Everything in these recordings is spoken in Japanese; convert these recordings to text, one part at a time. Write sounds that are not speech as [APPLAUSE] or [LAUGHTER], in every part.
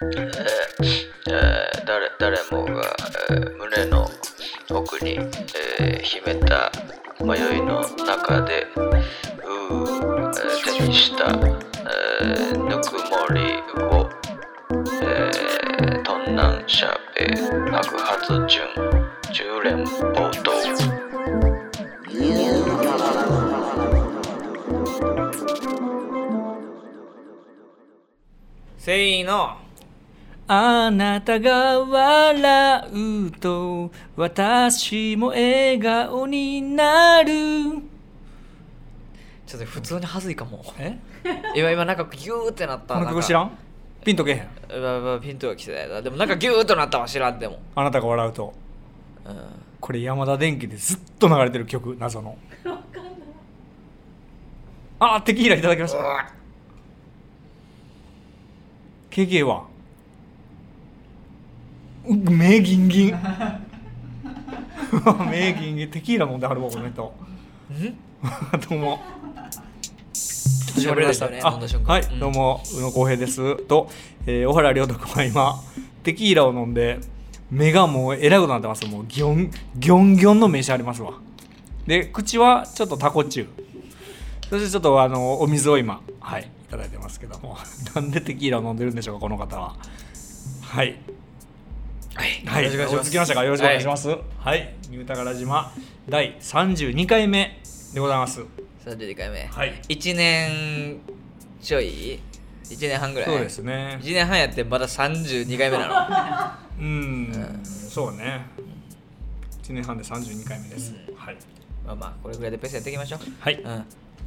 えー誰誰もが、えー胸の奥に、えー秘めた迷いの中でうー、えー手にした、えーぬくもりを、えー、トンナンシャペ白髪順あなたが笑うと私も笑顔になる。ちょっと普通に恥ずいかも。え？今今なんかギューってなった。この曲知らん？んピンとけへん？かピントが来てないでもなんかギューっとなったわ知らん。でも、あなたが笑うと。うん、これ山田電機でずっと流れてる曲謎の。あテキーラいただきました KK は？う目ギンギン。[LAUGHS] 目ギンギン。テキーラ飲んではるわこの人。[LAUGHS] どうも。始まりました、ねはい、うん。どうも宇野浩平です。と、えー小原亮斗君は今テキーラを飲んで目がもうえらいことになってます。もうギョンギョンギョンの目してありますわ。で口はちょっとタコチュウそしてちょっとあのお水を今はいいただいてますけども。[LAUGHS] なんでテキーラを飲んでるんでしょうかこの方は。はいはい、はい、よろしくお願いします。追いつきましたかよろしくお願いします。はい、ニュータガラ島。第32回目でございます。32回目。はい。1年ちょい？1年半ぐらい？そうですね。1年半やってまだ32回目なの？[LAUGHS] うん、そうね。1年半で32回目です、はい。まあまあこれぐらいでペースやっていきましょう。はい、うん。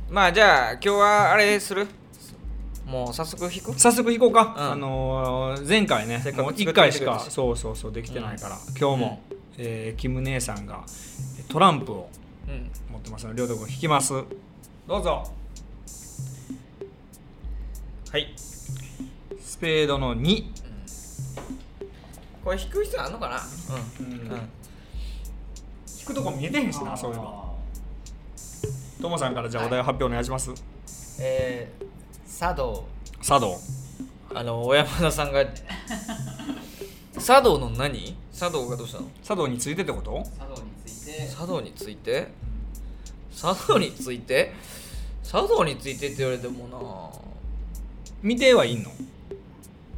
まあじゃあ今日はあれする？もう早速弾く？早速行こうか、うん。あのー前回ねもうせっかく作って1回しかそうそうそうできてないから、今日も、えーキム姉さんがトランプをうん。持ってますので亮斗君弾きます。どうぞ。はい。スペードの2これ弾く必要あんのかな？うん。うん。うん弾くとこ見えてへんしなそういうのともさんからじゃあお題発表お願いします、えー、茶道。茶道。あの小山田さんが。茶道の何？茶道がどうしたの？茶道についてってこと？茶道について。茶道について？茶道について？茶道についてって言われてもな。見てはいんの？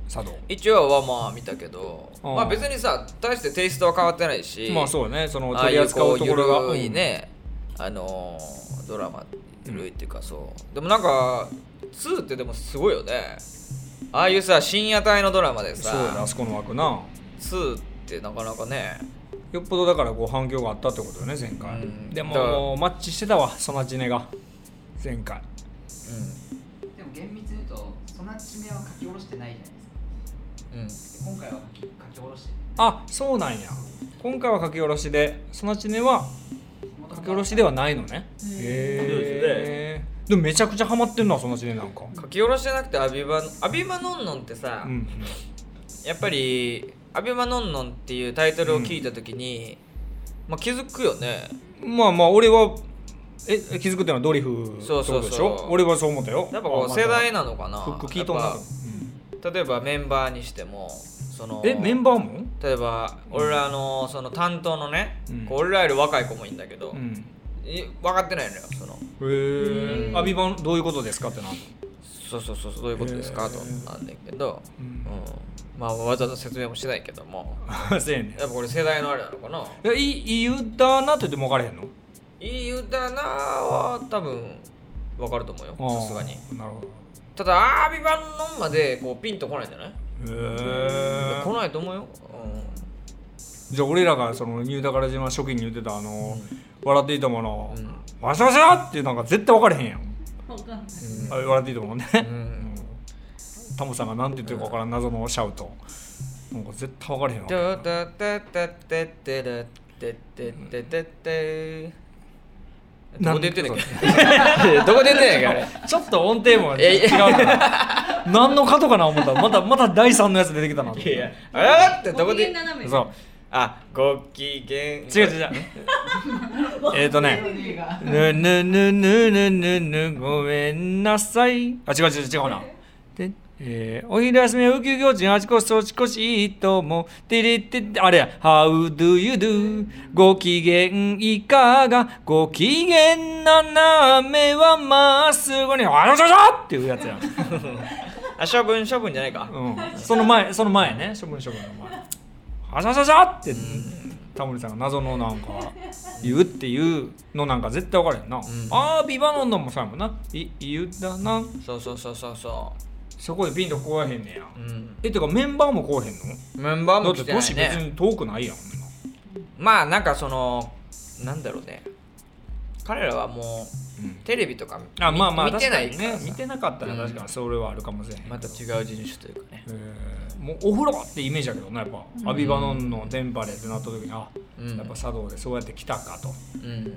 茶道。一応はまあ見たけど。まあ別にさ大してテイストは変わってないし。まあそうね。その取り扱うところがこうゆるいね、あのードラマゆるいっていうかそう。でもなんか2ってでもすごいよね。ああいうさ深夜帯のドラマでうんそうやねさあそこの枠な。2ってなかなかね。よっぽどだからこう反響があったってことよね前回、うん。でもマッチしてたわそのちねが。前回。うでも厳密に言うとそんな地名は書き下ろしてないじゃないですか。んうん。今回は書き下ろしてあそうなんや。今回は書き下ろしでそのちねは書き下ろしではないのね。へえでもめちゃくちゃハマってんのはそのちねなんか。書き下ろしてなくてアビバアビバノンノンってさ、うん。やっぱり「アビバノンノン」っていうタイトルを聞いた時に、まあ、気づくよね。まあまあ俺はええ気づくっていうのはドリフそうそう俺はそう思ったよ。やっぱこうあ世代なのかな。フック聞いとんな。やっぱ例えばメンバーにしてもそのえメンバーも？例えば俺らのその担当のね、うん。こう俺らより若い子もいいんだけど、うんい分かってないのよその。へえアビバンどういうことですかってなるそうそうそうそうどういうことですかとなんだけど、うん。うん。まあわざわざ説明もしないけども。のそうやね。んやっぱこれ世代のあれなのかな。いやいいいい歌なって言っても分からへんの？いい歌なは多分分かると思うよさすがに。なるほど。ただアービバンノンまでこうピンとこないんじゃない、へえ来ないと思うよ、じゃあ俺らがそのニュータカラ島初期に言ってたあの、笑っていいともの、うん、わしゃわしゃってなんか絶対分かれへんやん、あれ笑っていいともね、タモさんが何て言ってるか分からん謎のシャウトなんか絶対分かれへんわ。どこで言ってんねんかどこで言ってんねんかあれちょっと音程も違うな何のかとかな思ったまたまた第3のやつ出てきたないやいやあってどこでそうあご機嫌。違う違う。違 [LAUGHS] うえっとね。映画「ぬぬぬぬぬぬぬごめんなさい」あ違う違う違うな。でえーお昼休みはウキウキおちんあちこちそちこちいいともてれってあれや。How do you do? ご機嫌いかが？ご機嫌斜めはまっすぐに。あらしゃしゃっていうやつやん、[LAUGHS] あ処分処分じゃないか。うん、その前その前ね。処分処分の前あしゃしゃしゃってタモリさんが謎のなんか言うっていうのなんか絶対分からへんな、ああビバノンのもそうやもんな。い言うだな。そうそうそうそうそそこでピンとこうへんねや、う、うん、えてかメンバーもこうへんの？メンバーもだって来てないね。年別に遠くないやん。まあなんかそのなんだろうね彼らはもううん。テレビとか見あまあまあ見てないね。見てなかったらうん確かにそれはあるかもしれへんまた違う人種というかね。えー。もうお風呂ってイメージだけどなやっぱ、アビバノンのテンパレってなった時にあ、うん。やっぱ茶道でそうやって来たかと。うん。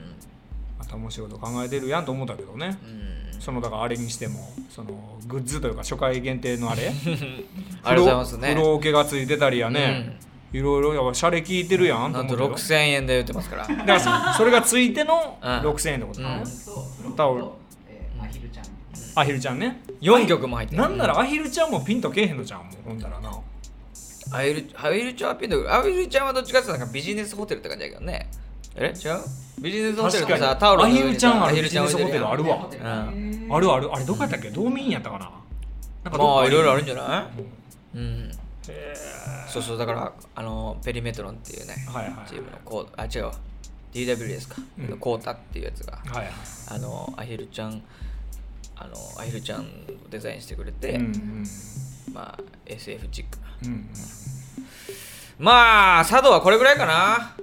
また面白いこと考えてるやんと思ったけどね。うん。そのだからあれにしてもそのグッズというか初回限定のあれ？[LAUGHS] ありがとうございますね。風呂桶がついてたりやね、いろいろやっぱシャレ聞いてるやんとなんと思うけど6000円で言ってますから。だからそれがついてのうん。6000円ってことタオル。えーアヒルちゃんアヒルちゃんね。4曲も入ってる。なんならアヒルちゃんもピンとけえへんのじゃんもうほんだらな。アヒルアヒルちゃんはピンとアヒルちゃんはどっちかっていうとなんかビジネスホテルって感じだけどね。え？違う？ビジネスホテルってさタオルアヒルちゃんあビジネスホテルあるわ。うんある。ある。あれどこやったっけ？道民やったかな？なんかまあいろいろあるんじじゃない？うんそうそうだからあのペリメトロンっていうねはいはいチームのコーあ違うわ。DWS か、うん。コータっていうやつがはいはい。あのアヒルちゃんあのアヒルちゃんをデザインしてくれて、うんうん。まあ SF チック。なうんうん。まあ佐渡はこれぐらいかな。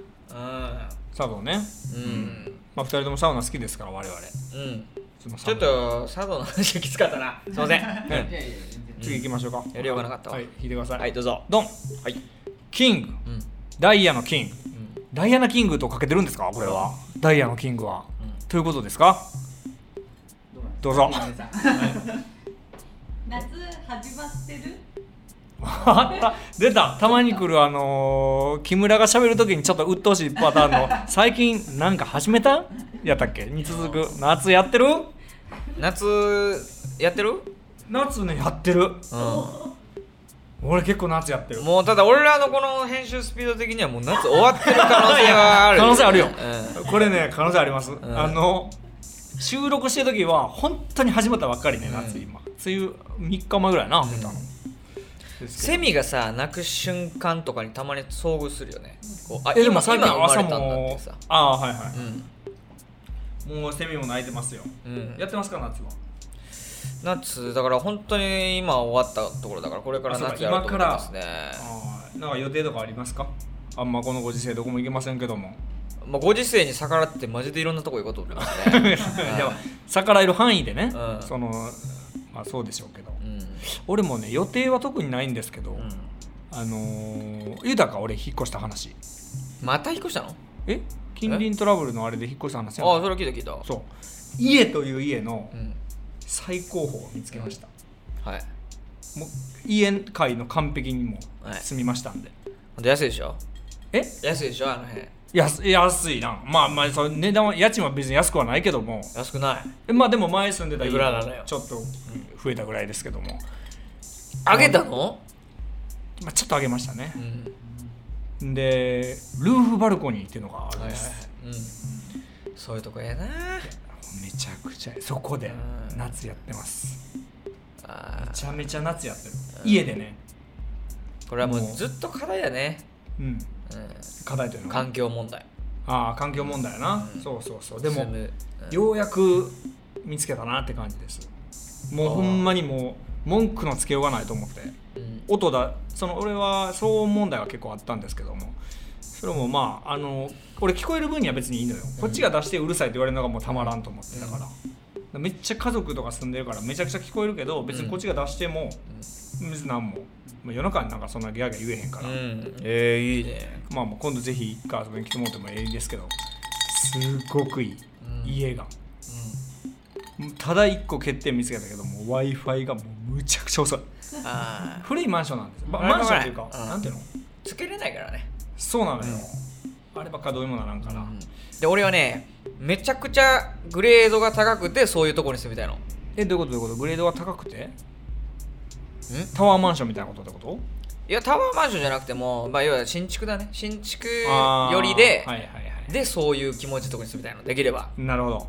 佐藤ね。うん。うん、まあ二人ともサウナ好きですから我々。うん、ちょっと佐渡の話がきつかったな。すいません。いやいや全然次行きましょうか。やりようがなかったわ。はい。引いてください。はいどうぞ。ドン。はい。キング。うん。ダイヤのキング。うん。ダイアナキングとかけてるんですか？これは。ダイヤのキングは。うん。ということですか？どうぞ。[LAUGHS] 夏始まってる？あった。出た。たまに来るあのー木村が喋るときにちょっと鬱陶しいパターンの [LAUGHS] 最近なんか始めた？やったっけ？に続く。夏やってる？夏やってる？夏ねやってる。う俺結構夏やってる。んもうただ俺らのこの編集スピード的にはもう夏終わってる可能性はある可能性あるよ。うん。これね可能性あります、ん。あの収録してる時は本当に始まったばっかりね夏うん。今。梅雨3日前ぐらいな見たの、ですけど。セミがさ鳴く瞬間とかにたまに遭遇するよね。こうあえでも今最近朝今生まれたんだっもてさ。ああはいはうん。いもうセミも鳴いてますよ。うん。やってますか夏は？夏だから本当に今終わったところだからこれから夏やると思いますね。なんか予定とかありますか？あんまこのご時世どこも行けませんけども。まあ、ご時世に逆らってマジでいろんなとこ行こうと思いますね。[LAUGHS] 逆らえる範囲でね、うん。そのまあそうでしょうけど。うん。俺もね予定は特にないんですけど、うん。あのー、豊か俺引っ越した話。また引っ越したの？え？近隣トラブルのあれで引っ越した話やああんそれ聞いた聞いた。そう。家という家のうん最高峰を見つけました、はい。もう家界の完璧にもはい。住みましたんで、ほんと安いでしょ？え？安いでしょ？あの辺。安安いな。まあまあその値段は家賃は別に安くはないけども。安くない。えまあでも前住んでたいらなのよ？ちょっと増えたぐらいですけども、あげたの？まあ、ちょっと上げましたね。うん。でルーフバルコニーっていうのがあるんはいはいです、うん。そういうとこやなめちゃくちゃそこでうん。夏やってます。めちゃめちゃ夏やってる。家でね。これはもうずっと課題やね。うん。う課題というのは。ん環境問題。ああ環境問題やな、うん。そうそうそう。でもようやく見つけたなって感じです。もうほんまにもう文句のつけようがないと思って。うん。音だその俺は騒音問題は結構あったんですけどもそれもまああの俺聞こえる分には別にいいのよ。こっちが出してうるさいって言われるのがもうたまらんと思ってだから、めっちゃ家族とか住んでるからめちゃくちゃ聞こえるけど別にこっちが出しても別に何も、まあ、夜中になんかそんなギャーギャー言えへんから、うん。えー、いいね。まあまあ今度ぜひ一回遊びに来てもらってもいいですけどすごくいい、うん。家が。ただ一個欠点見つけたけども w i f i がもうむちゃくちゃ遅い。古いマンションなんですマンションっていうか、うん。なんていうの？つけれないからねそうなのよ、あればっかどうにもならんから、で俺はねめちゃくちゃグレードが高くてそういうところに住みたいの。えどういうこと？どういうこと？グレードが高くて？タワーマンションみたいなことってこと？いやタワーマンションじゃなくてもまあ要は新築だね。新築よりで、はいはいはいでそういう気持ちとかに住みたいの。できれば。なるほど。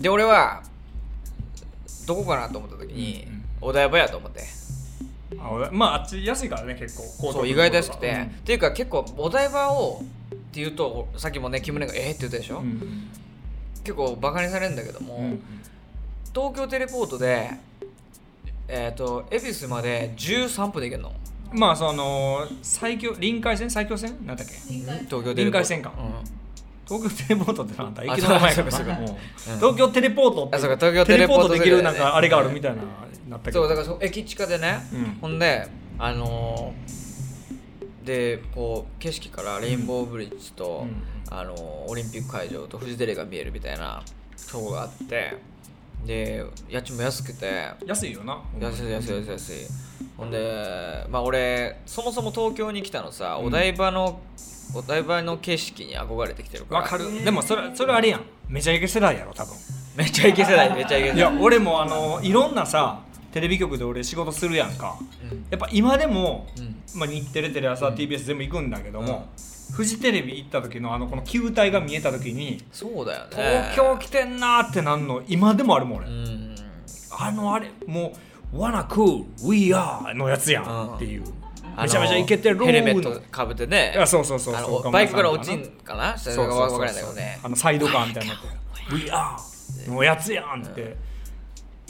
で俺はどこかなと思った時に、うんうん。お台場やと思ってあ俺まああっち安いからね結構。そう意外と安くて、うん。っていうか結構お台場をっていうとさっきもね木村が「えーって言ったでしょ、うん。結構バカにされるんだけども、うん。うん東京テレポートでえっ、と恵比寿まで13分で行けるの？まあその最強臨海線？最強線？なんだっけ？東京テレポート。臨海線か。うん東京テレポートってなんだあ駅の名前やか東京テレポートって東京テレポートできるなんかあれがあるみたいななったけど。そうだからそ駅地下でね、うん。ほんであのーでこう景色からレインボーブリッジと、うん。あのーオリンピック会場とフジテレビが見えるみたいなとこがあってで家賃も安くて。安いよな。安い安い安い安い。ほんでまあ俺そもそも東京に来たのさ、お台場のお台場の景色に憧れてきてるから。わかる。でもそれそれあれやん。めちゃイケ世代やろ多分。めっちゃイケ世代めっちゃイケ世代。いや俺もあのいろんなさテレビ局で俺仕事するやんか。うん。やっぱ今でも、うん。まあ、日テレテレ朝 TBS 全部行くんだけども、フジテレビ行った時のあのこの球体が見えた時にそうだよね。東京来てんなーってなんの今でもあるもん俺、うんあのあれもう「Wanna cool we are」のやつやんっていう、めちゃめちゃイケてる。ヘルメットかぶってね。あそうそうそうあそう。のバイクから落ちんかな？それがそうそうそうあのサイドカーみたいになって「We are」のやつやんって、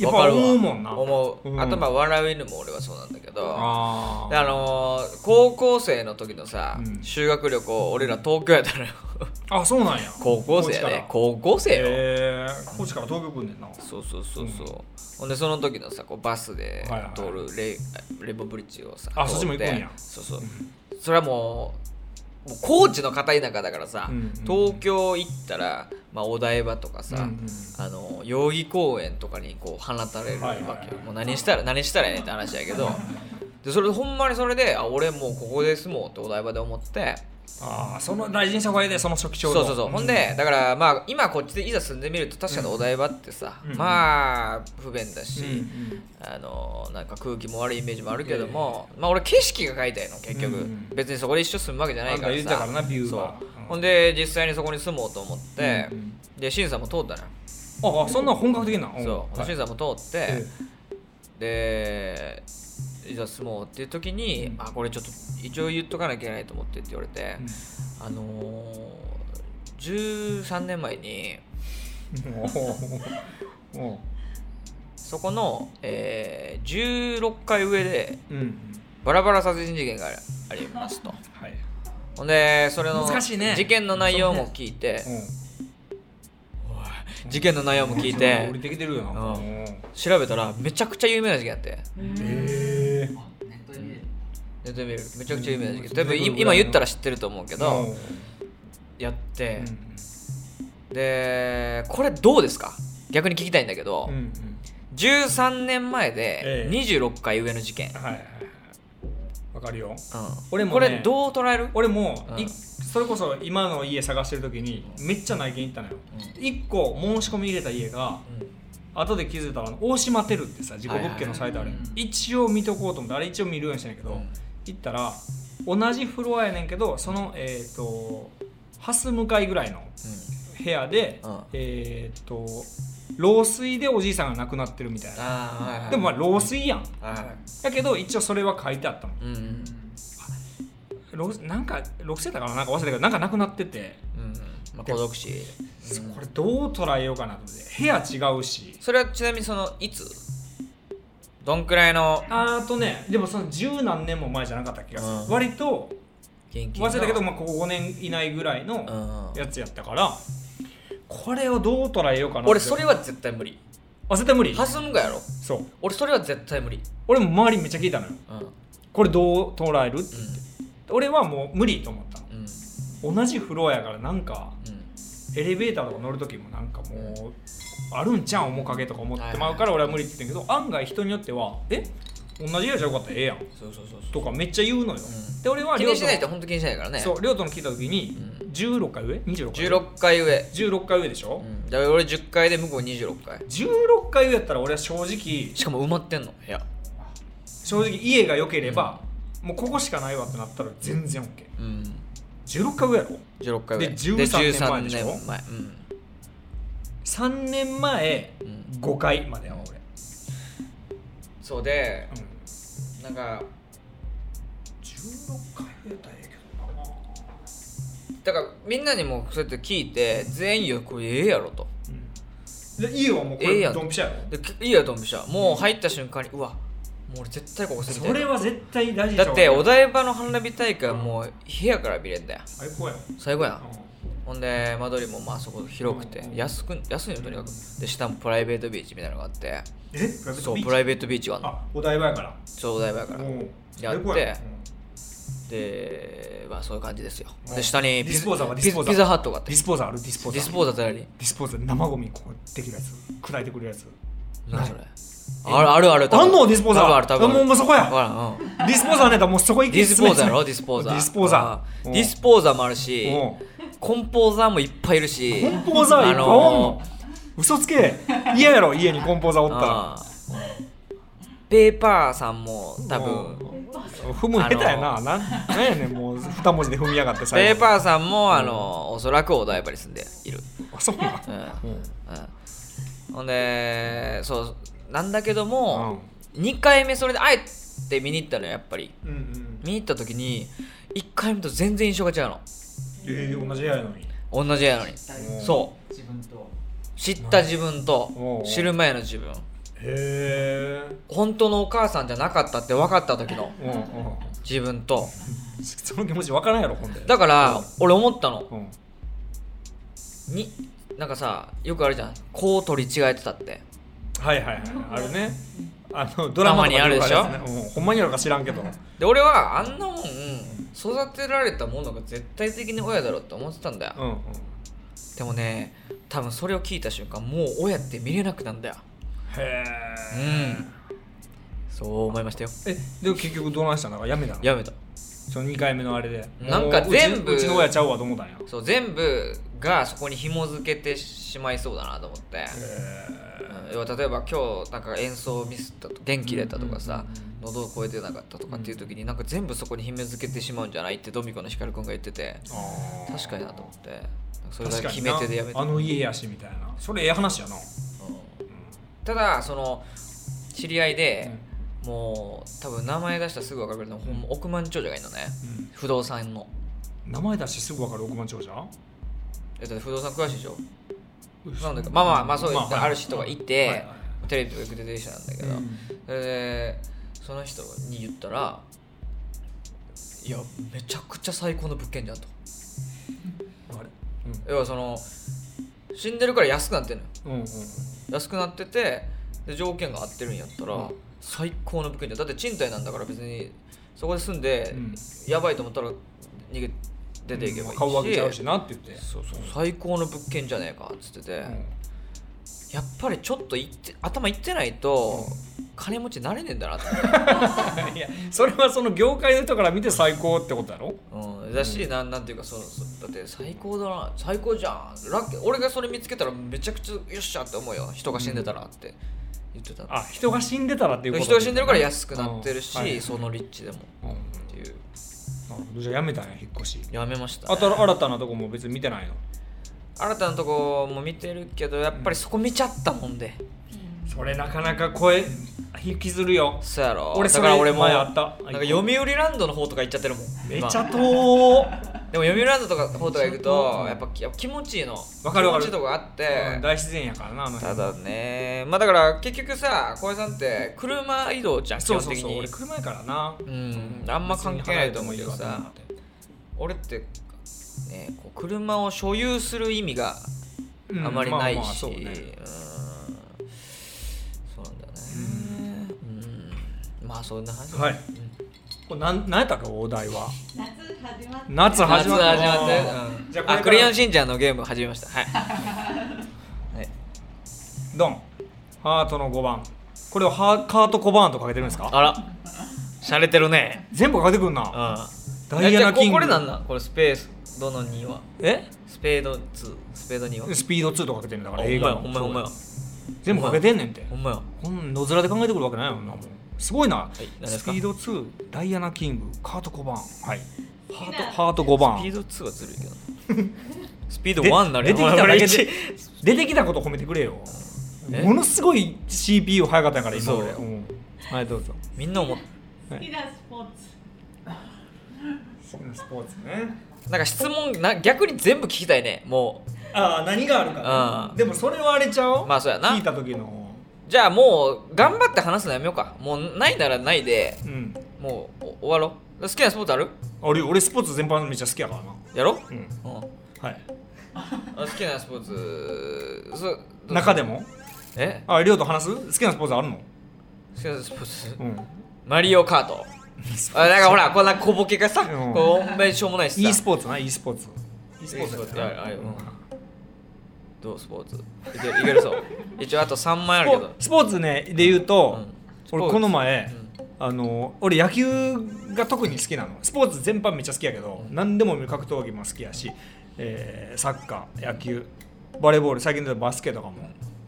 やっぱわかるわ。思うもんな。思う、うん。あとまあ笑う犬も俺はそうなんだけどあのー高校生の時のさ、うん。修学旅行俺ら東京やったのよ。あそうなんや。高校生やね高高校生よ、えー、高知から東京来んねんな。そうそうそうそう、ほんでその時のさこうバスではいはい通るレボブリッジをさあ通そっちも行くんや。て。そうそう、それはもうもう高知の片田舎だからさ、うんうん東京行ったら、まあ、お台場とかさ、うんうん。あの代々木公園とかにこう放たれるわはいはいはい。けよもう何したら何したらええねんって話やけど。でそれほんまにそれであ俺もうここで住もうってお台場で思ってああその大事にした方がいいでその初期そうそうそう、ほんでだからまあ今こっちでいざ住んでみると確かにお台場ってさ、うん。まあ不便だし、うんうんあのなんか空気も悪いイメージもあるけども、まあ俺景色が描いたいの結局、別にそこで一生住むわけじゃないからさ。からなビューがそううん。ほんで実際にそこに住もうと思って、で審査も通ったのよ、ああそんな本格的な。そう、はい審査も通って、え。でいざ住もうっていう時に、うん。あこれちょっと一応言っとかなきゃいけないと思ってって言われて、うん。あのー、13年前にそこの、えー16階上でうん。バラバラ殺人事件がありますと。はい。ほんでそれの事件の内容も聞いて、うん。事件の内容も聞い降てりてきてるよなうん。うん。調べたらめちゃくちゃ有名な事件あって。ええネットで見れるネットで見るめちゃくちゃ有名な事件うん多分い今言ったら知ってると思うけどやってうんでこれどうですか？逆に聞きたいんだけど、うんうん。13年前えでえ26回上の事件、はいはいはい。わかるよ。うん。俺もねこれどう捉える？俺もいうん。それこそ今の家探してる時にめっちゃ内見行ったのよ。1個申し込み入れた家が後で気づいたら大島テルってさ自己物件のサイトある一応見とこうと思ってあれ一応見るようにしてんけど、うん。行ったら同じフロアやねんけどそのえっ、と蓮向かいぐらいの部屋で、うん。えっ、と老衰でおじいさんが亡くなってるみたいな。はいはいでもまあ老衰やん。はいはいだけど一応それは書いてあったの。うんうん老なんか6世だからなんか忘れたけどなんか亡くなってて、うんまあ、孤独死。これどう捉えようかなと思って。部屋違うし。それはちなみにそのいつ？どんくらいの？あとねでもその十何年も前じゃなかった気がする、うん。割と忘れたけど、まあ、ここ5年以内ぐらいのうん。やつやったからこれをどう捉えようかなって。俺それは絶対無理。あ絶対無理？ハスムがやろ。そう。俺それは絶対無理。俺も周りめっちゃ聞いたのよ。うん。これどう捉える？って。う俺はもう無理と思った同じフロアやからなんかうん。エレベーターとか乗る時もなんかもうあるんちゃうん面影とか思ってまうから俺は無理って言ってんけど案外人によってはえ同じ部屋じゃよかったらええやん。そうそうそうとかめっちゃ言うのよ、ん。で俺は気にしない本当気にしないからね。そう亮斗の聞いた時に、16回上 ?26 回上？16回上。16回上でしょ、うん。だから俺10回で向こう26回。16回上やったら俺は正直しかも埋まってんの部屋。正直家が良ければ、もうここしかないわってなったら全然 OK うん16回ぐらいやろ？16回ぐらいで13年前でしょ？13年前。うん。3年前うん。5回までやわそうで俺、うん、なんか16回やったらええけどな。だからみんなにもそうやって聞いて全員よこれええやろと。で家はもうこれええドンピシャやろ？でいいやと思うしもう入った瞬間にうわもう俺絶対ここそれは絶対大事だってお台場の花火大会はもう部屋から見れんだよ。最高やん。最後やん。うほんで間取りもまあそこ広くてうん。安く安いのとにかく。で下もプライベートビーチみたいなのがあって。んえそうプライベートビーチがあお台場やから。そうお台場やから。うん。やって。でまあそういう感じですよ。うん。で下にディスポーザーはディスポーザー。ピザピザハットがあって。ディスポーザーあるディスポーザー。ディスポーザーって何ディスポーザー生ゴミこうできるやつ砕いてくれるやつ。何それ？あるあるあるあんの？ディスポーザー。ある多分。もうそこや。ディスポーザーねだもうそこ行ディスポーザー。やろデディスポーザー。ディスポーザー。ディスポーザーもあるしうん。コンポーザーもいっぱいいるしコンポーザーいっぱいおんの？嘘つけ。嫌やろ？家にコンポーザーおったら。ペーパーさんも多分踏む下手やな。なんなんやねん。もう二文字で踏みやがってペーパーさんもあのおそらくお台場に住んでいる。あそうなん？うん。うん。うん。ほんでそうなんだけどうもん。2回目それであえて見に行ったのよやっぱり。うんうん。見に行った時に1回目と全然印象が違うの。えー同じ部屋やのに。同じやのに。うんそう。自分と。知った自分とう。ん知る前の自分。へえ本当のお母さんじゃなかったって分かった時のうんうん。自分と。その気持ち分からんやろほんで。だから俺思ったの。うん。になんかさよくあるじゃん。こう取り違えてたってはいはいはいあるね。あのドラマにあるでしょほんまにあるか知らんけど。で俺はあんなもん育てられたものが絶対的に親だろって思ってたんだよ。うんうん。でもね多分それを聞いた瞬間もう親って見れなくなんだよ。へうえん。そう思いましたよ。えで結局どうなんしたんだか？らやめたの？やめた。その2回目のあれで。なんか全部うちの親ちゃうわと思ったんや？そう全部がそこに紐付けてしまいそうだなと思って、へうん。要は例えば今日なんか演奏ミスったと元気出たとかさ、喉を超えてなかったとかっていう時になんか全部そこに紐付けてしまうんじゃないってドミコの光くんが言ってて確かになと思って。それが決め手でやめたあの家やしみたいな。それええ話やな。うん。ただその知り合いで、もう多分名前出したらすぐ分かるけど、ほんま億万長者がいるのね。うん。不動産の。名前出してすぐ分かる億万長者？えだって不動産詳しいでしょ？なんだかまあまあまあそういまったある人がいて、はいはい。テレビとかよく出てる人なんだけど、うん。それでその人に言ったらいやめちゃくちゃ最高の物件じゃんと。あれ？要はその死んでるから安くなってんのよ。うんうんうん。安くなっててで条件が合ってるんやったら、うん。最高の物件じゃん。だって賃貸なんだから別にそこで住んで、うん。やばいと思ったら逃げ出ていけばいいし、顔上げちゃうしなって言って。そうそう。最高の物件じゃねえかっつってて、やっぱりちょっといって頭いってないと、金持ちになれねえんだなって、[LAUGHS] いやそれはその業界の人から見て最高ってことやろ？うん、だし、なんなんていうかそのそだって最高だな。最高じゃん。ラッキー。俺がそれ見つけたらめちゃくちゃよっしゃって思うよ。人が死んでたらって言ってた、あ人が死んでたらっていうこと。人が死んでるから安くなってるし、うん。はいその立地でもうんっていうじゃあやめたんや引っ越し。やめました、あと新たなとこも別に見てないの？新たなとこも見てるけどやっぱりそこ見ちゃったもんで、それなかなか声引きずるよ。そうやろ。俺それだから俺も前あった。なんか読売ランドの方とか行っちゃってるもん。めちゃ今。遠でも読売ランドとか方とか行くうとん。やっぱやっぱ気持ちいいの。わかるわかる。気持ちいいとこがあって、大自然やからなあの辺。ただね。まあだから結局さ小江さんって車移動じゃん基そう本的にそう。そう俺車やからな。うん。あんま関係ないと思うけどさ俺ってねこう車を所有する意味があまりないし、まあまあそうん。そうなんだよね。うん。まあそんな話はいこれなんなんやったっけお題は。夏始まって。夏始まっ夏始まって。あーうん。じゃあこれから。あクレヨンしんちゃんのゲーム始めました。はい、[LAUGHS] はい、ドン。ハートの5番。これをハカート小バーンとかけてるんですか？あら。洒落てるね。全部かけてくんな。うん。ダイアナキング。ここれなんなん？これスペースどの2は？え？スペード2スペード2は？スピード2とかけてるんだからあ映画の。ほんまやほんまや。全部かけてんねんて。ほんまや。こん野面で考えてくるわけないよなもんすごいな、い何ですか？スピード2ダイアナ・キングカート5番はい。ハートハート5番スピード2はずるいけど。[LAUGHS] スピード1になる出てきただけ俺で一出てきたこと褒めてくれよ。え？ものすごい CPU 早かったから今そう。俺、うん、はいどうぞ。みんな思っ好きなスポーツ。好きなスポーツね。なんか質問な逆に全部聞きたいねもああ何があるかうん。でもそれはあれちゃう？まあそうやな。聞いた時の。うじゃあもう頑張って話すのやめようか。もうないならないでうん。もうお終わろう。好きなスポーツある？俺俺スポーツ全般めっちゃ好きやからな。やろう？ん。う、うん、はい。あ好きなスポーツ。そ中でも？え？ありょうと話す？好きなスポーツあるの？好きなスポーツ。うん。マリオカート。あなんかほらこんな小ボケがさ、うん。こうほんまにしょうもないしさ。e スポーツな e スポーツ。e スポーツいいスポーツ。あうんどう？スポーツ。いけるいけるそう。一応あと3枚あるけど。スポーツねで言うと、うん。俺この前、うん。あの俺野球が特に好きなの。スポーツ全般めっちゃ好きやけど、何でも見る格闘技も好きやし、えーサッカー野球バレーボール最近でバスケとかも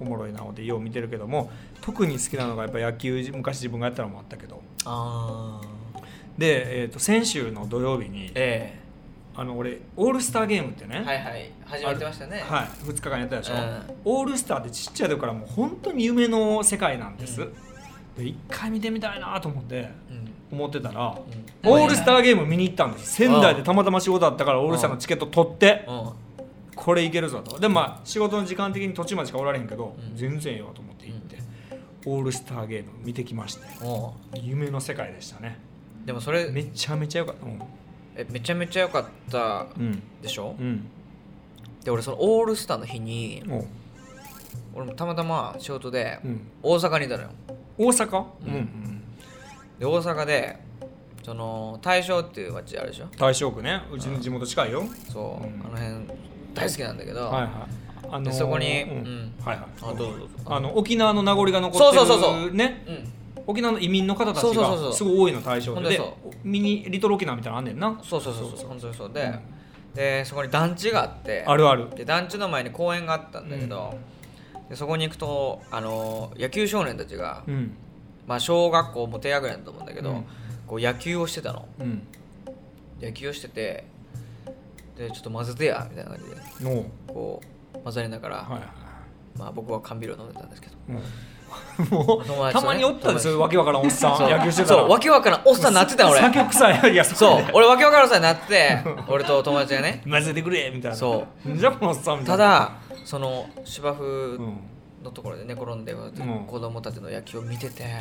おもろいなのでよう見てるけども特に好きなのがやっぱ野球昔自分がやったのもあったけど。ああで、えー、と先週の土曜日にえあの俺オールスターゲームってね、えはいはい。始まってましたね。はい、2日間やったでしょ、うん。オールスターってちっちゃい時からもう本当に夢の世界なんです、うん。で一回見てみたいなと思ってうん。思ってたら、うん。オールスターゲーム見に行ったんです。仙台でたまたま仕事あったからオールスターのチケット取ってうん。これいけるぞと。でまあ仕事の時間的に途中までしかおられへんけど、うん。全然ええわと思って行って、オールスターゲーム見てきまして夢の世界でしたね。でもそれめちゃめちゃよかったえめちゃめちゃ良かったうんでしょ、うん。で俺そのオールスターの日に俺もたまたま仕事でうん。大阪にいたのよ。大阪？うん。うんで大阪でその大正っていう街あるでしょ？大正区ね。うちの地元近いよ。そう、うん。あの辺大好きなんだけど、はいはい。あのーでそこにうん。うん。はいはい。あどうぞどうぞ。あの沖縄の名残が残ってるそうそうそうそう。ね。うん沖縄の移民の方たちそうそうそうそう。がすごい多いの対象で。ミニリトル沖縄みたいなのあんねんな。そうそうそうそう。本当にそう。で、うん。でそこに団地があってあるある。で団地の前に公園があったんだけど、でそこに行くとあの野球少年たちが、うん。まあ、小学校も低学年だと思うんだけど、うん。こう野球をしてたの。うん。野球をしててでちょっと混ぜてやみたいな感じでのこう混ざりながら、はいはい。まあ、僕は缶ビールを飲んでたんですけど。うんもうたまにおったんですよわけわからんおっさん野球してたら。そうわけわからんおっさんなってた俺。酒臭いいやそう。俺わけわからんさになって [LAUGHS] 俺と友達がね。混ぜてくれみたいな。そう。じゃあこのおっさんみたたいな。だその芝生うん。のところで寝転んで、ん。子供たちの野球を見てて、はい。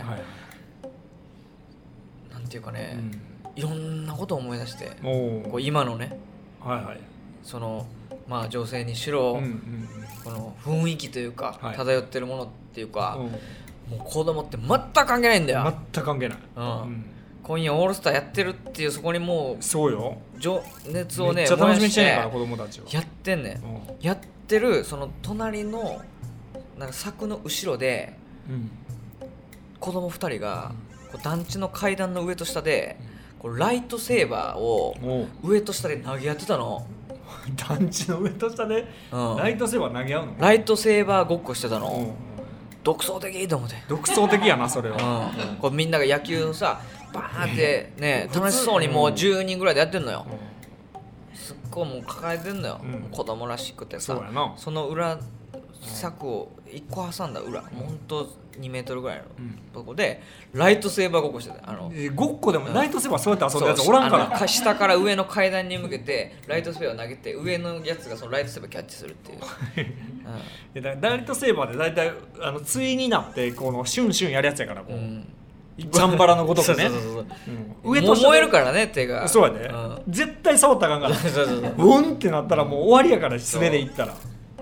なんていうかね、うん。いろんなことを思い出しておこう今のねはいはい。そのまあ女性にしろ、うんうんこの雰囲気というか、はい。漂ってるものっていうか、うん。もう子供って全く関係ないんだよ、全く関係ない。うん。今夜オールスターやってるっていうそこにもそうよ。う情熱をねめっちゃ楽しみにしてんねんから燃子供たちはやってんねん。うん。やってるその隣のなんか柵の後ろでうん。子供2人がこう団地の階段の上と下でこうライトセーバーを上と下で投げ合ってたの、団地の上と下でうん、ライトセーバー投げ合うの？ライトセーバーごっこしてたの、うん。独創的？と思って、独創的やなそれは。うん、こうみんなが野球をさバーンってね楽しそうにもう10人ぐらいでやってんのよ。すっごいもう抱えてんのよ、うん。子供らしくてさ。その裏柵を1個挟んだ裏、ほん。と2メートルぐらいのうん。とこでライトセーバーごっこしてた。あのえーごっこでもうん。ライトセーバーそうやって遊んだやつそうおらんから。下から上の階段に向けてライトセーバーを投げて上のやつがそのライトセーバーキャッチするっていう、[LAUGHS] いやだライトセーバーで大体あの対になってこのシュンシュンやるやつやからこう。んう、うん。ジャンバラのごとくね。上と下燃えるからね手が。そうやで。ん。絶対触ったらあかんから。[LAUGHS] そうそうそう。うんってなったらもう終わりやから素手でいったら。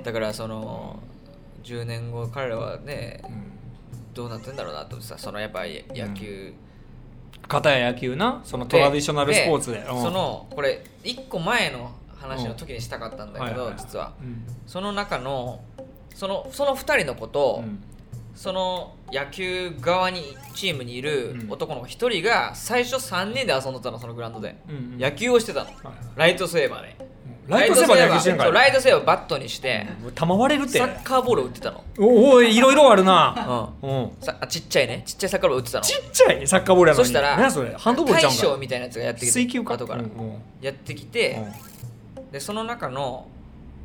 だからその10年後彼らはねうん。どうなってんだろうなとさそのやっぱり野球、片や野球なそのトラディショナルスポーツで。うん。そのこれ1個前の話の時にしたかったんだけど、はいはい実は。うん。その中のそのその2人の子と、うん。その野球側にチームにいるうん。男の子1人が最初3人で遊んでたのそのグラウンドで、うんうん。野球をしてたの。ライトセーバーでライトセーバーで野球してんかそういライトセーバーバットにして球割れるって。サッカーボール打ってたの。おおいいろいろあるな。うん。うん。さあちっちゃいね。ちっちゃいサッカーボール打ってたの。ちっちゃいサッカーボールやのに。そしたら何やそれハンドボールちゃうんか。大将みたいなやつがやってきて水球か？後から。うんうん。やってきて、でその中の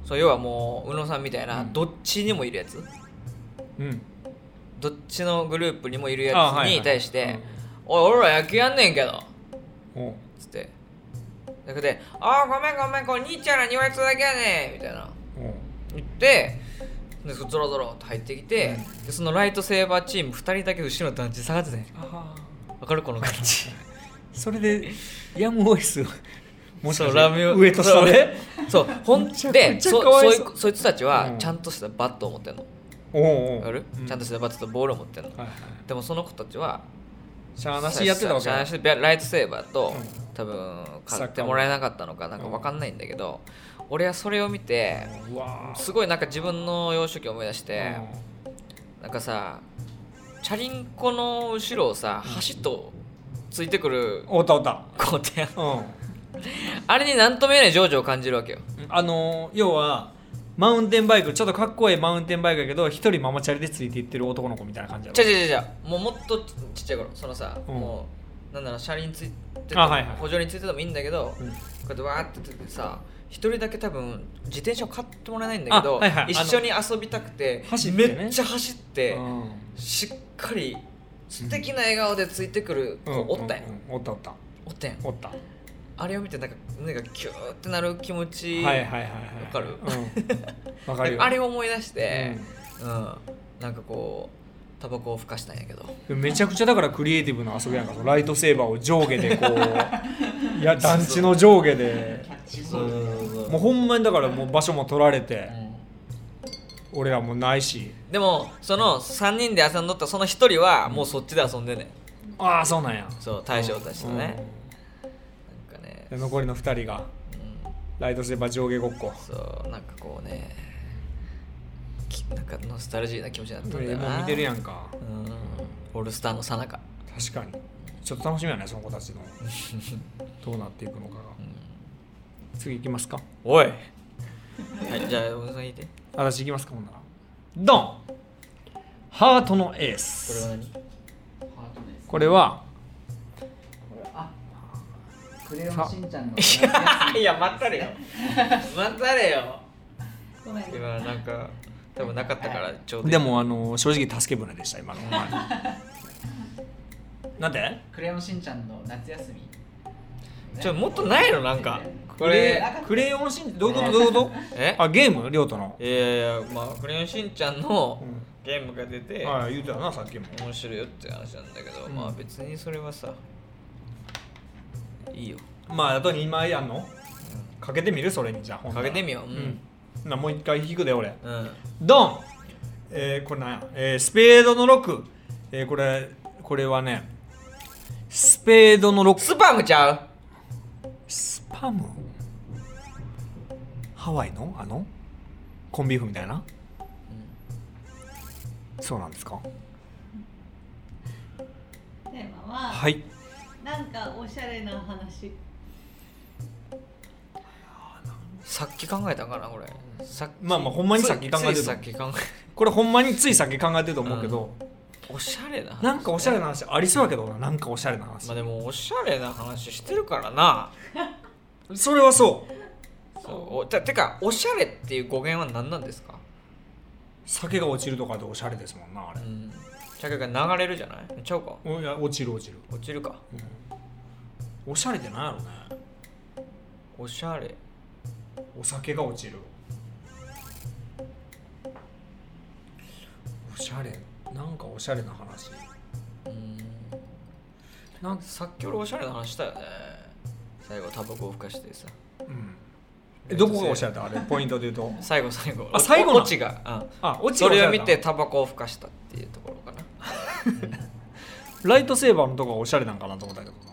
そう要はもう宇野さんみたいな、うん。どっちにもいるやつ。うん。うんどっちのグループにもいるやつあはいはいに対して「おい俺ら野球やんねんけど」う。んつってだけで「ああごめんごめんこれ兄ちゃんら2割だけやねん」みたいな。うん。言ってでゾロゾロっと入ってきて、でそのライトセーバーチーム2人だけ後ろの団地下がってたねあ。わかるこの感じ。ー [LAUGHS] それでヤムオイスもしラミオ上と下で？そうほんでそそう。そういつたちはうん。ちゃんとしたバットを持ってんの。おうおう。ちゃんとしたバットとボールを持ってんの。はいはい。でもその子たちはしゃあなしやってたわけシャーなしでライトセーバーと、うん。多分買ってもらえなかったのかなんか分かんないんだけど、俺はそれを見てすごいなんか自分の幼少期を思い出して、なんかさチャリンコの後ろをさ橋とついてくるおったおった。あれに何とも言えない情緒を感じるわけよ。あのー要はマウンテンバイクちょっとかっこいいマウンテンバイクやけど一人ママチャリでついていってる男の子みたいな感じやろ。ちゃちゃちゃもうもっとちちっちゃい頃そのさ、うん。もうなんだろう車輪ついててもあはいはい。補助についててもいいんだけど、うん。こうやってわーって出てさ一人だけ多分自転車を買ってもらえないんだけど、あはいはい。一緒に遊びたくて走ってね。めっちゃ走って、うん。しっかり素敵な笑顔でついてくる子おったん。や、うんうん。おったおった。おったん。やおったあれを見てなんか胸がキューってなる気持ち、はいはいはいはい。わかる？うん。[LAUGHS] わかるよ。あれを思い出して、うん。なんかこうタバコをふかしたんやけど。うんめちゃくちゃだからクリエイティブな遊びやんか。ライトセーバーを上下でこういや [LAUGHS] 団地の上下で。もうほんまにだからもう場所も取られて。俺らもないし。でもその3人で遊んどったその1人はもうそっちで遊んでねああそうなんや。そう大将たちとね、残りの2人がうんライトセーバー上下ごっこ。そうなんかこうねきなんかノスタルジーな気持ちになったんだよな。もう見てるやんか。うん。オールスターのさなか。確かに。ちょっと楽しみやねその子たちの。どうなっていくのかが、次行きますか。おい。はいじゃあ小野さん言って。私行きますかほんなら。ドン。ハートのエーこスれは何？ハートですこれはあクレヨンしんちゃんの。夏休みいや待ったれよ。[LAUGHS] 待ったれよ。ごめん。今なんか多分なかったからちょうどいい。でもあの正直助け舟でした今の。なんで？クレヨンしんちゃんの夏休み。ちょもっとないの？なんか。ここれれクレヨンしんどういうこと？どういうこと？え？あゲーム？りょうとの、いやいやまあクレヨンしんちゃんのうん。ゲームが出てああ言うてたなさっきも。面白いよって話なんだけど、うん。まあ別にそれはさいいよ。まああと2枚やんの？かけてみる？それにじゃあから。けてみよう。ううん。なもう一回引くで俺。うん。ドン！えー、これなんや、えー、スペードの6、えー、これこれはねスペードの6スパムちゃう？スパム？ハワイの？あの？コンビーフみたいな、そうなんですか？テーマは、はいなんかおしゃれな話。さっき考えたんかなこれ。さっきまあまあほんまにさっき考えてるついついさっき考えこれほんまについさっき考えてると思うけど、おしゃれな話。なんかおしゃれな話ありそうやけどな。なんかおしゃれな話、まあでもおしゃれな話してるからな。[LAUGHS] それはそう。そう。おててかおしゃれっていう語源は何なんですか？酒が落ちるとかでおしゃれですもんなあれ、うん酒が流れるじゃない？ちゃうか。おいや落ちる落ちる。落ちるか。おしゃれってなんやろね。おしゃれ。お酒が落ちる。おしゃれ。なんかおしゃれな話。うん。なんさっき俺おしゃれな話したよね。最後タバコをふかしてさ。うん。えどこがおしゃれだ？あれポイントで言うと。最後最後。あ最後の？オチが、うん、あ落ちがそれを見てタバコをふかしたっていうところかな。ライトセーバーのとこがおしゃれなんかなと思ったけど。な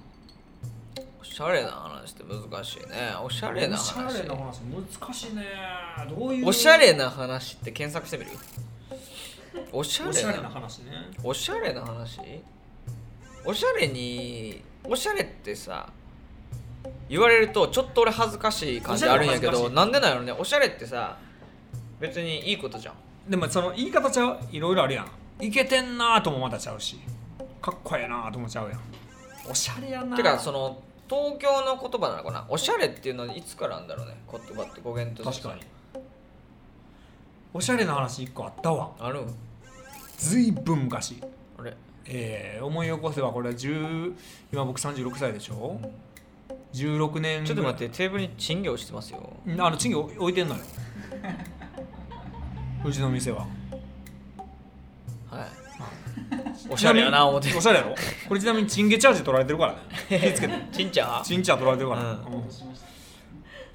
おしゃれな話って難しいね。おしゃれなおしゃ話れな話。難しいね。どういうおしゃれな話って検索してみる？おしゃれおしゃれなな話ね。おしゃれな話？おしゃれにおしゃれってさ言われるとちょっと俺恥ずかしい感じあるんやけどなんでなんやろねおしゃれってさ別にいいことじゃんでもその言い方ちゃう？いろいろあるやん。いけてんなーともまたちゃうし。かっこええなーともちゃうやん。おしゃれやなー。てかその東京の言葉なのかな？おしゃれっていうのはいつからなんだろうね言葉って語源として確かに。おしゃれな話一個あったわ。あるずいぶん昔。あれ？えー、思い起こせばこれは10今僕36歳でしょ、16年ちょっと待っってテーブルに賃金落ちてますよ。てあの賃金置いてんのよ。[LAUGHS] うちの店は。はい。おしゃれやな思って。おしゃれやろ？これちなみにチンゲチャージ取られてるからね。[LAUGHS] 気ぃつけて。ちんちゃんチンチャー取られてるから、うん。うん。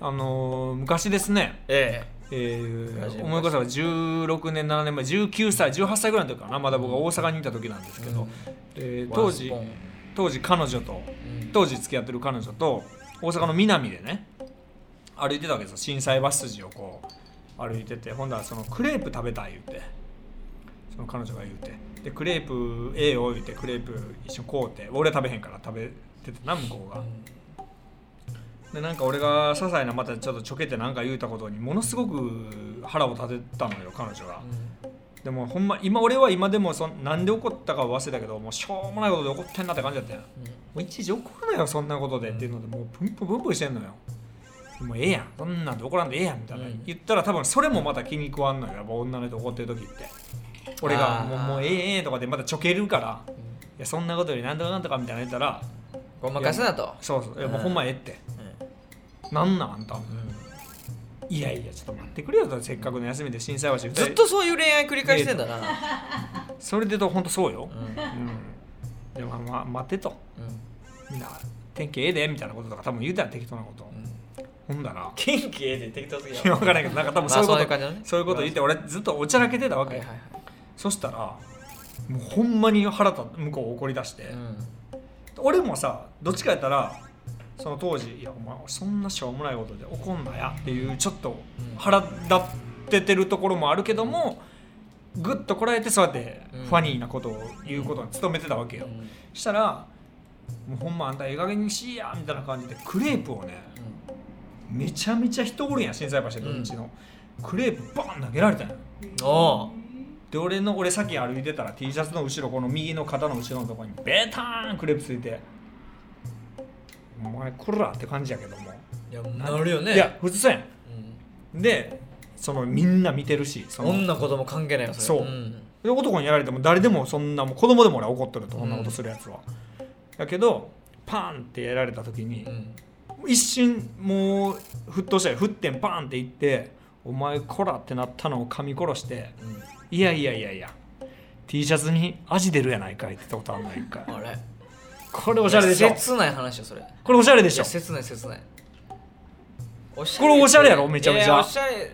あのー昔ですね。ええ。ー、昔々思い起こせば16年7年前19歳18歳ぐらいの時かな。まだ僕が大阪にいた時なんですけど、うん。ええー当時当時彼女と当時付き合ってる彼女と大阪の南でね歩いてたわけですよ。心斎橋筋をこう歩いてて。ほんだらそのクレープ食べたい言うて。その彼女が言うて。でクレープ A を言うてクレープ一緒に買うて。俺食べへんから食べててな向こうが。でなんか俺が些細なまたちょっとちょけてなんか言うたことにものすごく腹を立てたのよ彼女が。でもほんま今俺は今でもそんなんで怒ったかは忘れたけどもうしょうもないことで怒ってんなって感じだったよ。もういちいち怒るなよそんなことで。っていうのでもうプンプンプンプンしてんのよ。もうええやん。そんなんで怒らんでええやんみたいな、うん。言ったら多分それもまた気に食わんのよ。やっぱ女の人怒ってる時って。俺がもうもうええええとかでまたちょけるから。いやそんなことよりなんとかなんとかみたいなの言ったらごまかすなと。そうそう。いやもうほんまええって。なんなんあんたいやいやちょっと待ってくれよと。せっかくの休みで震災橋ずっとそういう恋愛繰り返してんだな。それでとほんとそうよ、うん。うん、でもまあ待ってと。うん。みんな天気ええでみたいなこととか多分言うたら適当なこと、ほんだら元気ええで適当すぎいや。[LAUGHS] 分からんけどなんか多分そういうこと、ねそういうこと言って俺ずっとおちゃらけてたわけ、はいはいはい。そしたらもうほんまに腹立向こう怒り出して、うん。俺もさどっちかやったらその当時「いやお前そんなしょうもないことで怒んなや」っていうちょっと腹立っててるところもあるけどもぐっとこらえてそうやってうん。ファニーなことを言うことに努めてたわけよ、うん。したら「もうほんまあんたええ加減にしいや」みたいな感じでクレープをねめちゃめちゃ人おるやん心斎橋のうちの、クレープバン投げられたんよおで俺の俺先歩いてたら T シャツの後ろこの右の肩の後ろのところにベターンクレープついてお前こらって感じやけども、いやなるよね。いや普通そうやうん。んでそのみんな見てるしその。女子供関係ないよれ。そう。ん。で男にやられても誰でもそんなもう子供でも俺は怒ってるとそん。なことするやつは、だけどパーンってやられた時にう、ん。一瞬もう沸騰したよ。沸点パーンっていってお前こらってなったのを噛み殺していやいやいやいや T シャツに味出るやないかいってことあんない一回あれこれおしゃれでしょ？切ない話よそれ。これおしゃれでしょ？切ない切ない。おしこれおしゃれやろめちゃめちゃ。いやおしゃれ。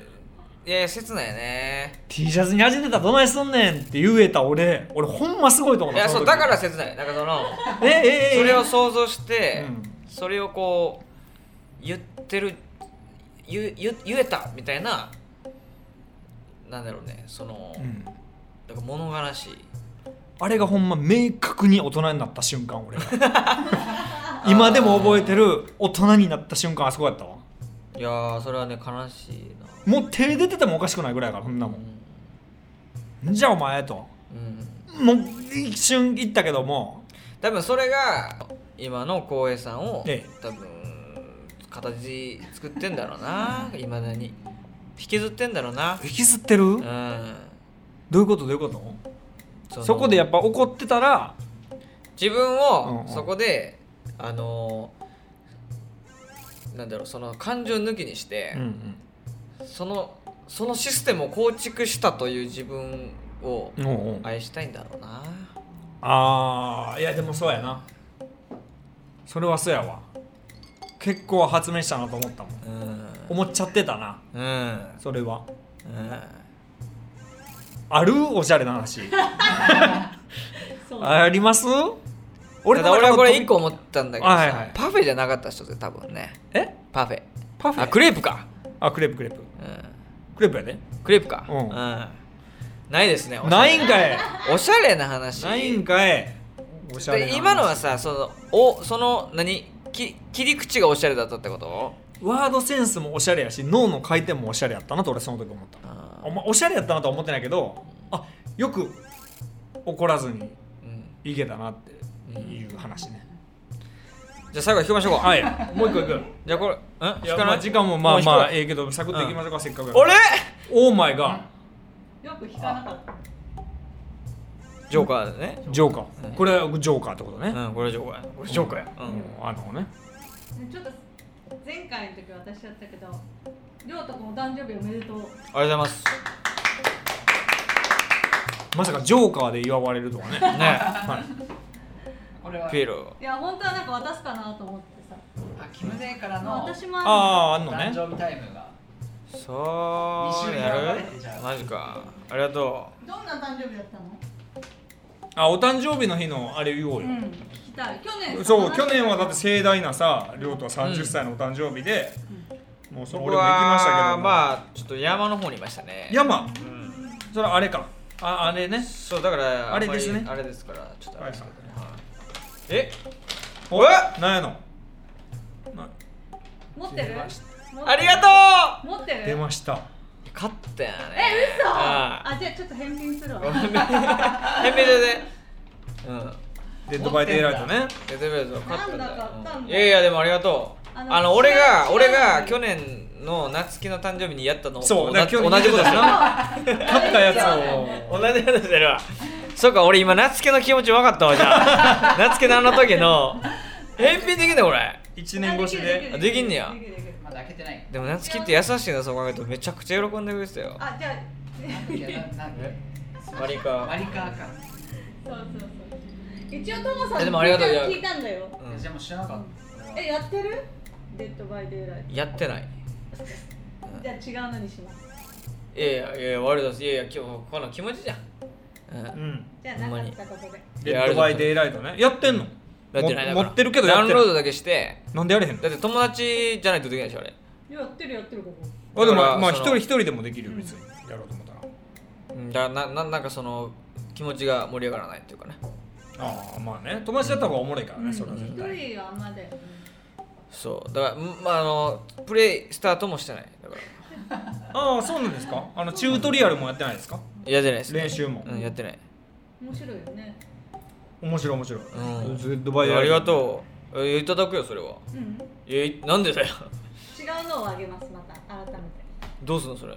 いやいや切ないね。T シャツに味出たらどないすんねんって言えた俺。俺ほんますごいと思ういやそうだから切ない。なんかその [LAUGHS] ええええ。それを想像して、うん。それをこう言ってる言言言えたみたいななんだろうねその、うん。なんか物悲しいあれがほんま明確に大人になった瞬間俺が [LAUGHS] 今でも覚えてる大人になった瞬間あそこやったわ。いやーそれはね悲しいな。もう手出ててもおかしくないぐらいやからそんなもん。じゃあお前と。うん、もう一瞬言ったけども。多分それが今の浩平さんを、ええ。多分形作ってんだろうな。いまだに。引きずってんだろうな。引きずってる、うん。どういうこと？どういうこと？のそこでやっぱ怒ってたら自分うんうん。をそこで、あのーなんだろうその感情抜きにして、うんそのそのシステムを構築したという自分を愛したいんだろうな。あーいやでもそうやな。それはそうやわ。結構発明したなと思ったもん。うん。思っちゃってたな。うん。うんそれはある？おしゃれな話。[LAUGHS] あります？俺俺はこれ1個も思ったんだけどさ、はいはいパフェじゃなかった人で多分ね。え？パフェ。パフェ？あクレープか、あクレープクレープ。うん、クレープやでクレープか。うん。ないですねおしゃれ。ないんかい。おしゃれな話。ないんかい。おしゃれな話。で今のはさそのおその何？き切り口がおしゃれだったってこと？ワードセンスもおしゃれやし脳の回転もおしゃれやったなと俺その時思った。あお,、ま、おしゃれやったなとは思ってないけどあよく怒らずにうん。いけたなっていう話ね、じゃあ最後引きましょうか。はい。もう一個いく。じゃあこれんい引かない？やまあ時間もまあまあええけどサクッといきましょうか、せっかくやあれ？オーマイがよく聞かなかった。ジョーカーだね。ジョーカー、うん。これはジョーカーってことね、うんこれジョーカー。やこれジョーカーや。うん。うんあのね。ちょっと前回の時は私やったけどりょうとくんお誕生日おめでとう。ありがとうございます。まさかジョーカーで祝われるとはね。[LAUGHS] ね。はい。これは。ピエロ。いや本当はなんか渡すかなと思ってさ。あキムネからの私もああああんのね。誕生日タイムが。そうやる？マジか。ありがとるどんな誕生日だったの？あお誕生日の日のあれ言おうよ、うん聞きたい。去年さそう去年はだって盛大なさ亮とは30歳のお誕生日で、もうその僕俺も行きましたけどはまあちょっと山の方にいましたね。山？うん。それあれか。ああれね。そうだからあれですね。あれですからちょっとあれですけどね。ははい。え？おえなんやの？な持ってる？ありがと持ってる？出ました。う買ったよね。え嘘！ああじゃあちょっと返品するわ。返品でうん。 Dead by Daylightね。デトベルト買ったんだなんだ買ったんだ。いやいやでもありがとうあの俺が俺が去年の夏希の誕生日にやったのとそう同じことするな買ったやつを。同じことしてるわそうか俺今夏希の気持ち分かったわじゃあ。[LAUGHS] 夏希のあの時の [LAUGHS] 返品できんねこれ？1年越しあで？あできんねや。できるできるまだ開けてないでも夏希って優しいなそう考えるとめちゃくちゃ喜んでくれてたよ。あじゃあマリカマリカーかそうそうそう。一応トモさんえでもありがとういや聞いたんだよ。うん。じゃあもう知らなかった。えやってる？ Dead by Daylight やってない。 [LAUGHS] じゃあ違うのにします。いやいやいや悪いです。いやいや今日この気持ちじゃん、う、うん。んじゃあなかったことで。 Dead by Daylight ね。やってんの？やってない。だから。も持ってるけどやってる。ダウンロードだけして。なんでやれへんの？だって友達じゃないとできないでしょあれ。やってるやってるここ。あでもまあ一人一人でもできるよ別に。やろうと思ったら。うん。だからなななんかその気持ちが盛り上がらないっていうかね。ああまあね。友達だった方がおもろいからねそれは一絶対。人はあんまでそう。だからんまああのプレイスタートもしてない。だから。[LAUGHS] ああそうなんですか？あのチュートリアルもやってないですか？やってないです、練習も。うんやってない。面白いよね。面白い面白い。うん。ドバイありがとう。えいただくよそれは？うん。えなんでだよ。違うのをあげますまた改めて。どうすんのそれ？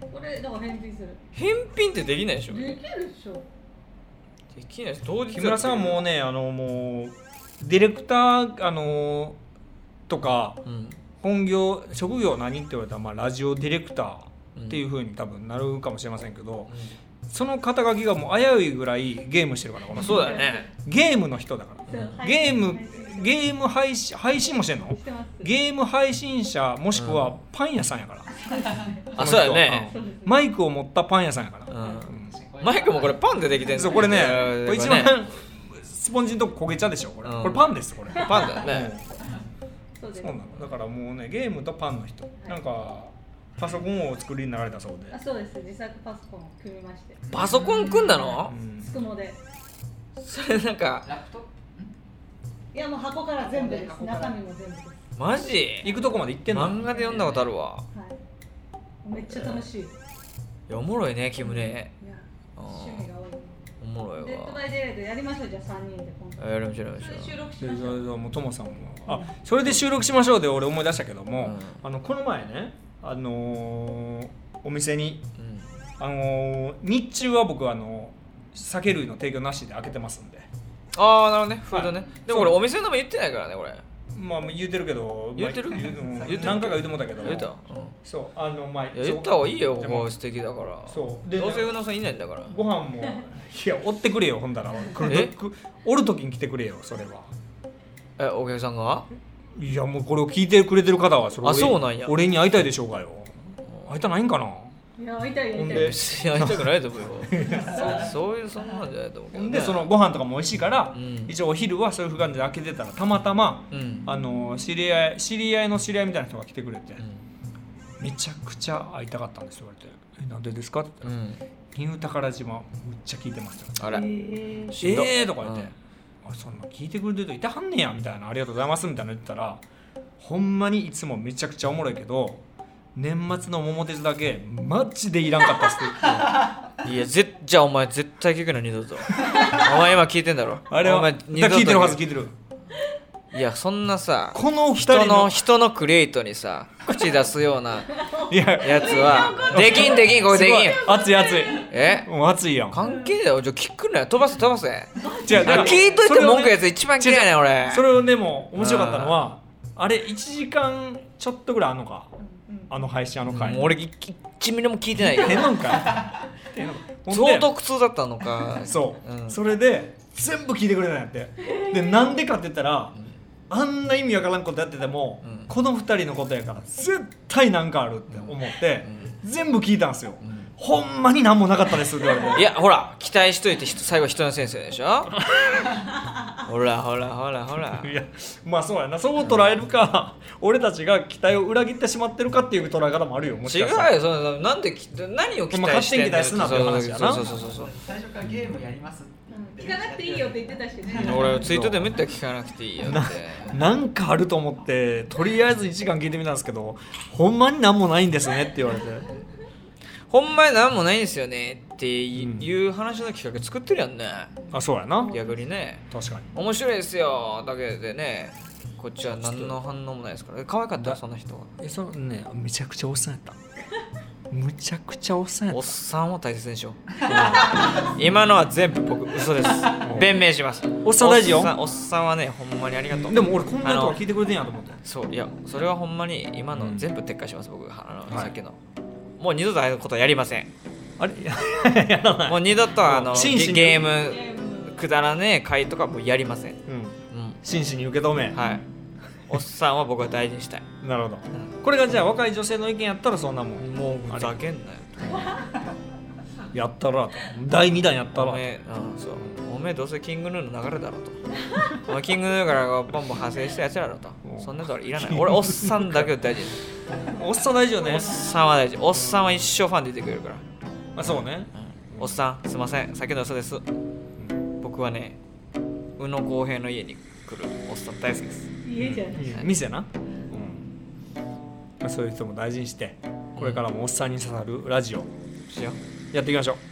これだから返品する。返品ってできないでしょ。でできるでしょ。きないです。当日木村さんはもうねあのもうディレクターあのとかうん本業職業何って言われたら、まあ、ラジオディレクターっていうふうに多分なるかもしれませんけど、その肩書きがもう危ういぐらいゲームしてるからこの人。そうだよね。ゲームの人だから。ゲーム配信。ゲーム配信配信もしてんの？ゲーム配信者もしくはパン屋さんやから、あそうだよね。うん。マイクを持ったパン屋さんやから、うん。うん。マイクもこれパンでできてんの？そうこれねこれ一番スポンジのとこ焦げ茶でしょこれ、うん。これパンですこれ。パンだよねそうです。そうなの。だからもうねゲームとパンの人、なんかパソコンをお作りになられたそうで。あ、そうです。自作パソコンを組みまして。パソコン組んだの？うん。つくもで。それなんかラップト？ッいやもう箱から全部です。中身も全部です。マジ？行くとこまで行ってんの漫画で読んだことあるわ。はい。めっちゃ楽しい。いいやおもろいねキムネ。やあー。趣味が多い。おもろいデッドわバイデイライトやりましょうじゃあ3人で今あ度やりましょうやりましそれ収録しましょう。もうともさんもあそれで収録しましょうで俺思い出したけども、うん。あのこの前ねあのーお店にう、うん、あのー日中は僕あの酒類の提供なしで開けてますんで。ああなるほどね。フードね、はいでも俺お店の名前言ってないからねこれ。まあ言うてるけど言うてる？まあ何回か言うてもうたけど。言った、うん、そうあのまあ言った方がいいよここ素敵だから。そう。でどうせうなさんいないんだから。ご飯もいや追ってくれよほんだら。おる時に来てくれよそれは。えお客さんが？いやもうこれを聞いてくれてる方はそれあ俺そうなんや。俺に会いたいでしょうかよ。会いたないんかな？いや会いたい会いたくないと思うよ。そうそういうそんなんじゃないと思うけど、ね、でそのご飯とかも美味しいから、うん。一応お昼はそういう感じで開けてたらたまたま、うん。あの知り合い知り合いの知り合いみたいな人が来てくれて、うんめちゃくちゃ会いたかったんですよ言われて「えなんでですか?」って言ったらうん「ニュー宝島むっちゃ聞いてますよ」あら。えーしんどえー？とか言って、あそんな聞いてくれてる人いてはんねやみたいなありがとうございますみたいなの言ったらほんまにいつもめちゃくちゃおもろいけど年末の桃鉄だけマジでいらんかったっすって [LAUGHS] いやぜじゃあお前絶対聞くな二度と。お前今聞いてんだろ。あれはお前聞いてるはず聞いてるいやそんなさこの二人人のの人のクリエイトにさ口出すようないややつはできんできんこれできん熱い熱い。え？もう熱いやん。関係だよじゃあ聞くなよ。飛ばせ飛ばせ。違う聞いといて文句やつ一番嫌いねん俺。それをでも面白かったのはあれ1時間ちょっとぐらいあんのかあの配信あの回。俺い1ミリも聞いてない。よ相当苦痛だったのか。そう、うん。それで全部聞いてくれたんやって。でなんでかって言ったら、あんな意味わからんことやってても、うん。この2人のことやから絶対なんかあるって思って、全部聞いたんですよ、ほんまになんもなかったですって言われて。いやほら期待しといて最後人の先生でしょ？[LAUGHS] ほらほらほらほら。いやまあそうやな。そう捉えるか俺たちが期待を裏切ってしまってるかっていう捉え方もあるよもし違かしたら。うよそのなんでき何を期待してんまあ勝手に期待すんなっていう話やな。そうそうそうそう最初からゲームやります聞かなくていいよって言ってたしね。俺ツイートでめったら聞かなくていいよって。なんかあると思ってとりあえず1時間聞いてみたんですけどほんまになんもないんですねって言われて。ほんまになんもないんですよねっていう話の企画作ってるやんね。あそうやな。逆にね。確かに。面白いですよだけでね。こっちは何の反応もないですから。え可愛かった？そんな人は。えそのねめちゃくちゃおっさんやったむちゃくちゃおっさんやっおったさんを大切にしよう。[LAUGHS] 今のは全部僕嘘です。弁明します。おっさん大事よ。おっさんはねほんまにありがとう。でも俺こんなとこ聞いてくれてんやと思って。そういやそれはほんまに今のうん。全部撤回します僕。あの、はい。さっきの。もう二度とああいうことはやりません。あれ？[LAUGHS] やらない。もう二度とあのゲゲームくだらねえ回とかもうやりません、うん。うん、真摯に受け止め、はいおっさんは僕は大事にしたい。なるほど。これがじゃあ若い女性の意見やったらそんなもんもうふざけんなよやったらと。第2弾やったら。おめえ、うん、そう。おめえどうせキングヌーの流れだろうと。お前キングヌーからボンボン派生したやつらだろうと。うん。そんなとこいらない。俺おっさんだけを大事に。おっさん大事よね。おっさんは大事。おっさんは一生ファンでいてくれるから。あそうね。おっさんすいません。先の嘘です。僕はね宇野公平の家に来るおっさん大好きです家じゃない。店な、うん。まあ、そういう人も大事にしてこれからもおっさんに刺さるラジオ。やっていきましょう